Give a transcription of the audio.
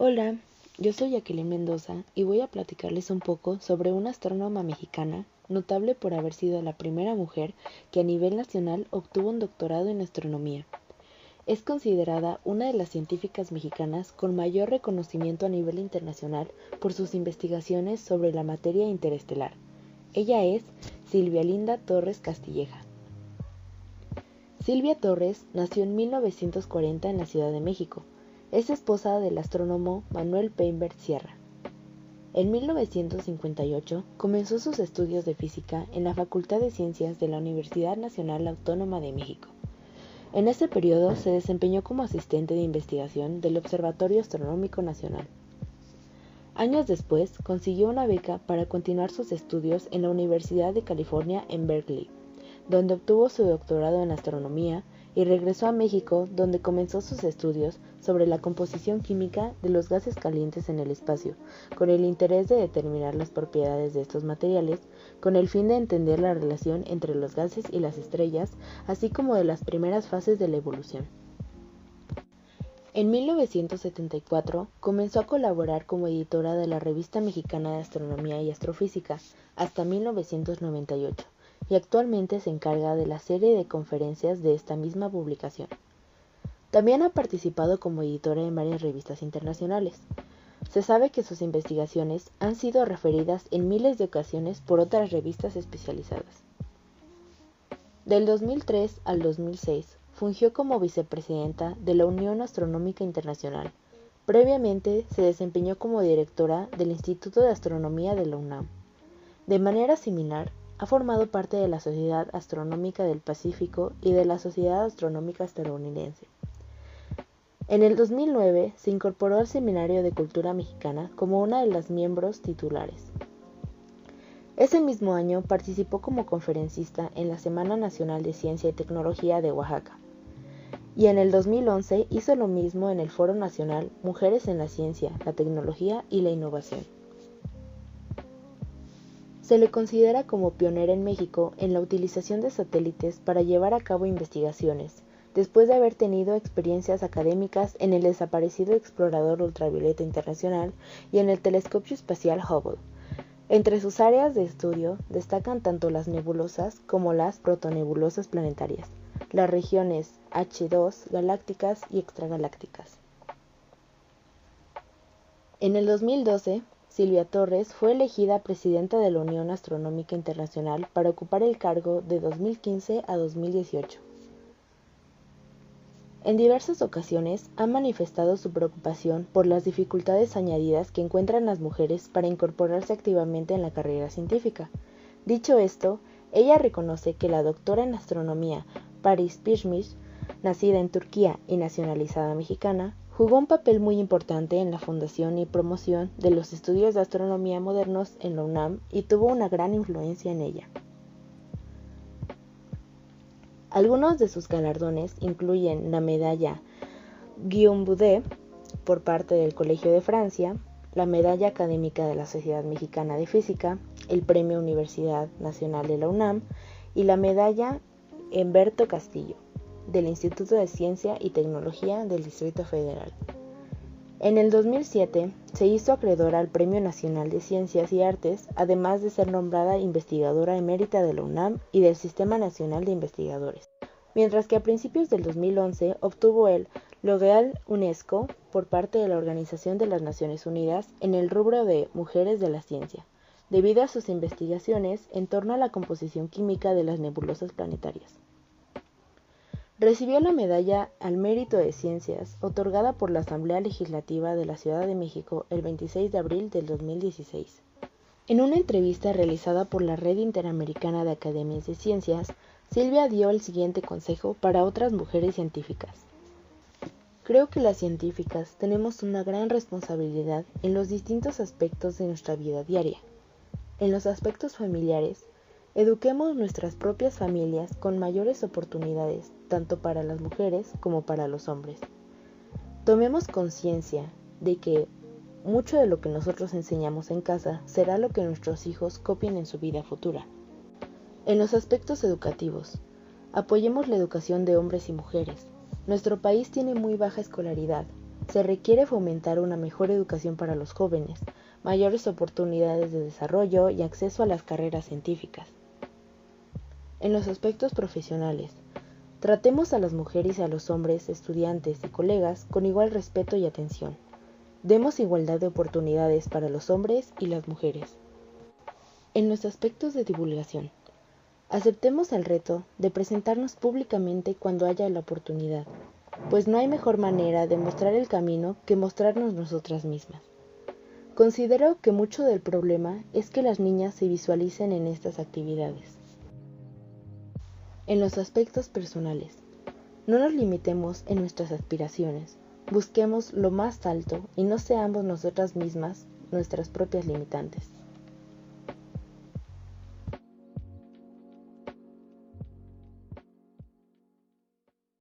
Hola, yo soy Jacqueline Mendoza y voy a platicarles un poco sobre una astrónoma mexicana notable por haber sido la primera mujer que a nivel nacional obtuvo un doctorado en astronomía. Es considerada una de las científicas mexicanas con mayor reconocimiento a nivel internacional por sus investigaciones sobre la materia interestelar. Ella es Silvia Linda Torres Castilleja. Silvia Torres nació en 1940 en la Ciudad de México. Es esposa del astrónomo Manuel Peinberg Sierra. En 1958 comenzó sus estudios de física en la Facultad de Ciencias de la Universidad Nacional Autónoma de México. En ese periodo se desempeñó como asistente de investigación del Observatorio Astronómico Nacional. Años después consiguió una beca para continuar sus estudios en la Universidad de California en Berkeley, donde obtuvo su doctorado en astronomía y regresó a México donde comenzó sus estudios sobre la composición química de los gases calientes en el espacio, con el interés de determinar las propiedades de estos materiales, con el fin de entender la relación entre los gases y las estrellas, así como de las primeras fases de la evolución. En 1974 comenzó a colaborar como editora de la Revista Mexicana de Astronomía y Astrofísica hasta 1998 y actualmente se encarga de la serie de conferencias de esta misma publicación. También ha participado como editora en varias revistas internacionales. Se sabe que sus investigaciones han sido referidas en miles de ocasiones por otras revistas especializadas. Del 2003 al 2006 fungió como vicepresidenta de la Unión Astronómica Internacional. Previamente se desempeñó como directora del Instituto de Astronomía de la UNAM. De manera similar, ha formado parte de la Sociedad Astronómica del Pacífico y de la Sociedad Astronómica Estadounidense. En el 2009 se incorporó al Seminario de Cultura Mexicana como una de las miembros titulares. Ese mismo año participó como conferencista en la Semana Nacional de Ciencia y Tecnología de Oaxaca. Y en el 2011 hizo lo mismo en el Foro Nacional Mujeres en la Ciencia, la Tecnología y la Innovación. Se le considera como pionera en México en la utilización de satélites para llevar a cabo investigaciones, después de haber tenido experiencias académicas en el desaparecido explorador ultravioleta internacional y en el telescopio espacial Hubble. Entre sus áreas de estudio destacan tanto las nebulosas como las protonebulosas planetarias, las regiones H2 galácticas y extragalácticas. En el 2012 Silvia Torres fue elegida presidenta de la Unión Astronómica Internacional para ocupar el cargo de 2015 a 2018. En diversas ocasiones ha manifestado su preocupación por las dificultades añadidas que encuentran las mujeres para incorporarse activamente en la carrera científica. Dicho esto, ella reconoce que la doctora en astronomía Paris Pishmish, nacida en Turquía y nacionalizada mexicana, Jugó un papel muy importante en la fundación y promoción de los estudios de astronomía modernos en la UNAM y tuvo una gran influencia en ella. Algunos de sus galardones incluyen la medalla Guillaume Boudet por parte del Colegio de Francia, la medalla académica de la Sociedad Mexicana de Física, el Premio Universidad Nacional de la UNAM y la medalla Humberto Castillo del Instituto de Ciencia y Tecnología del Distrito Federal. En el 2007 se hizo acreedora al Premio Nacional de Ciencias y Artes, además de ser nombrada investigadora emérita de la UNAM y del Sistema Nacional de Investigadores, mientras que a principios del 2011 obtuvo el L'Oréal UNESCO por parte de la Organización de las Naciones Unidas en el rubro de Mujeres de la Ciencia, debido a sus investigaciones en torno a la composición química de las nebulosas planetarias. Recibió la Medalla al Mérito de Ciencias, otorgada por la Asamblea Legislativa de la Ciudad de México el 26 de abril del 2016. En una entrevista realizada por la Red Interamericana de Academias de Ciencias, Silvia dio el siguiente consejo para otras mujeres científicas. Creo que las científicas tenemos una gran responsabilidad en los distintos aspectos de nuestra vida diaria. En los aspectos familiares, Eduquemos nuestras propias familias con mayores oportunidades, tanto para las mujeres como para los hombres. Tomemos conciencia de que mucho de lo que nosotros enseñamos en casa será lo que nuestros hijos copien en su vida futura. En los aspectos educativos, apoyemos la educación de hombres y mujeres. Nuestro país tiene muy baja escolaridad se requiere fomentar una mejor educación para los jóvenes, mayores oportunidades de desarrollo y acceso a las carreras científicas. En los aspectos profesionales, tratemos a las mujeres y a los hombres, estudiantes y colegas con igual respeto y atención. Demos igualdad de oportunidades para los hombres y las mujeres. En los aspectos de divulgación, aceptemos el reto de presentarnos públicamente cuando haya la oportunidad, pues no hay mejor manera de mostrar el camino que mostrarnos nosotras mismas. Considero que mucho del problema es que las niñas se visualicen en estas actividades. En los aspectos personales, no nos limitemos en nuestras aspiraciones, busquemos lo más alto y no seamos nosotras mismas nuestras propias limitantes.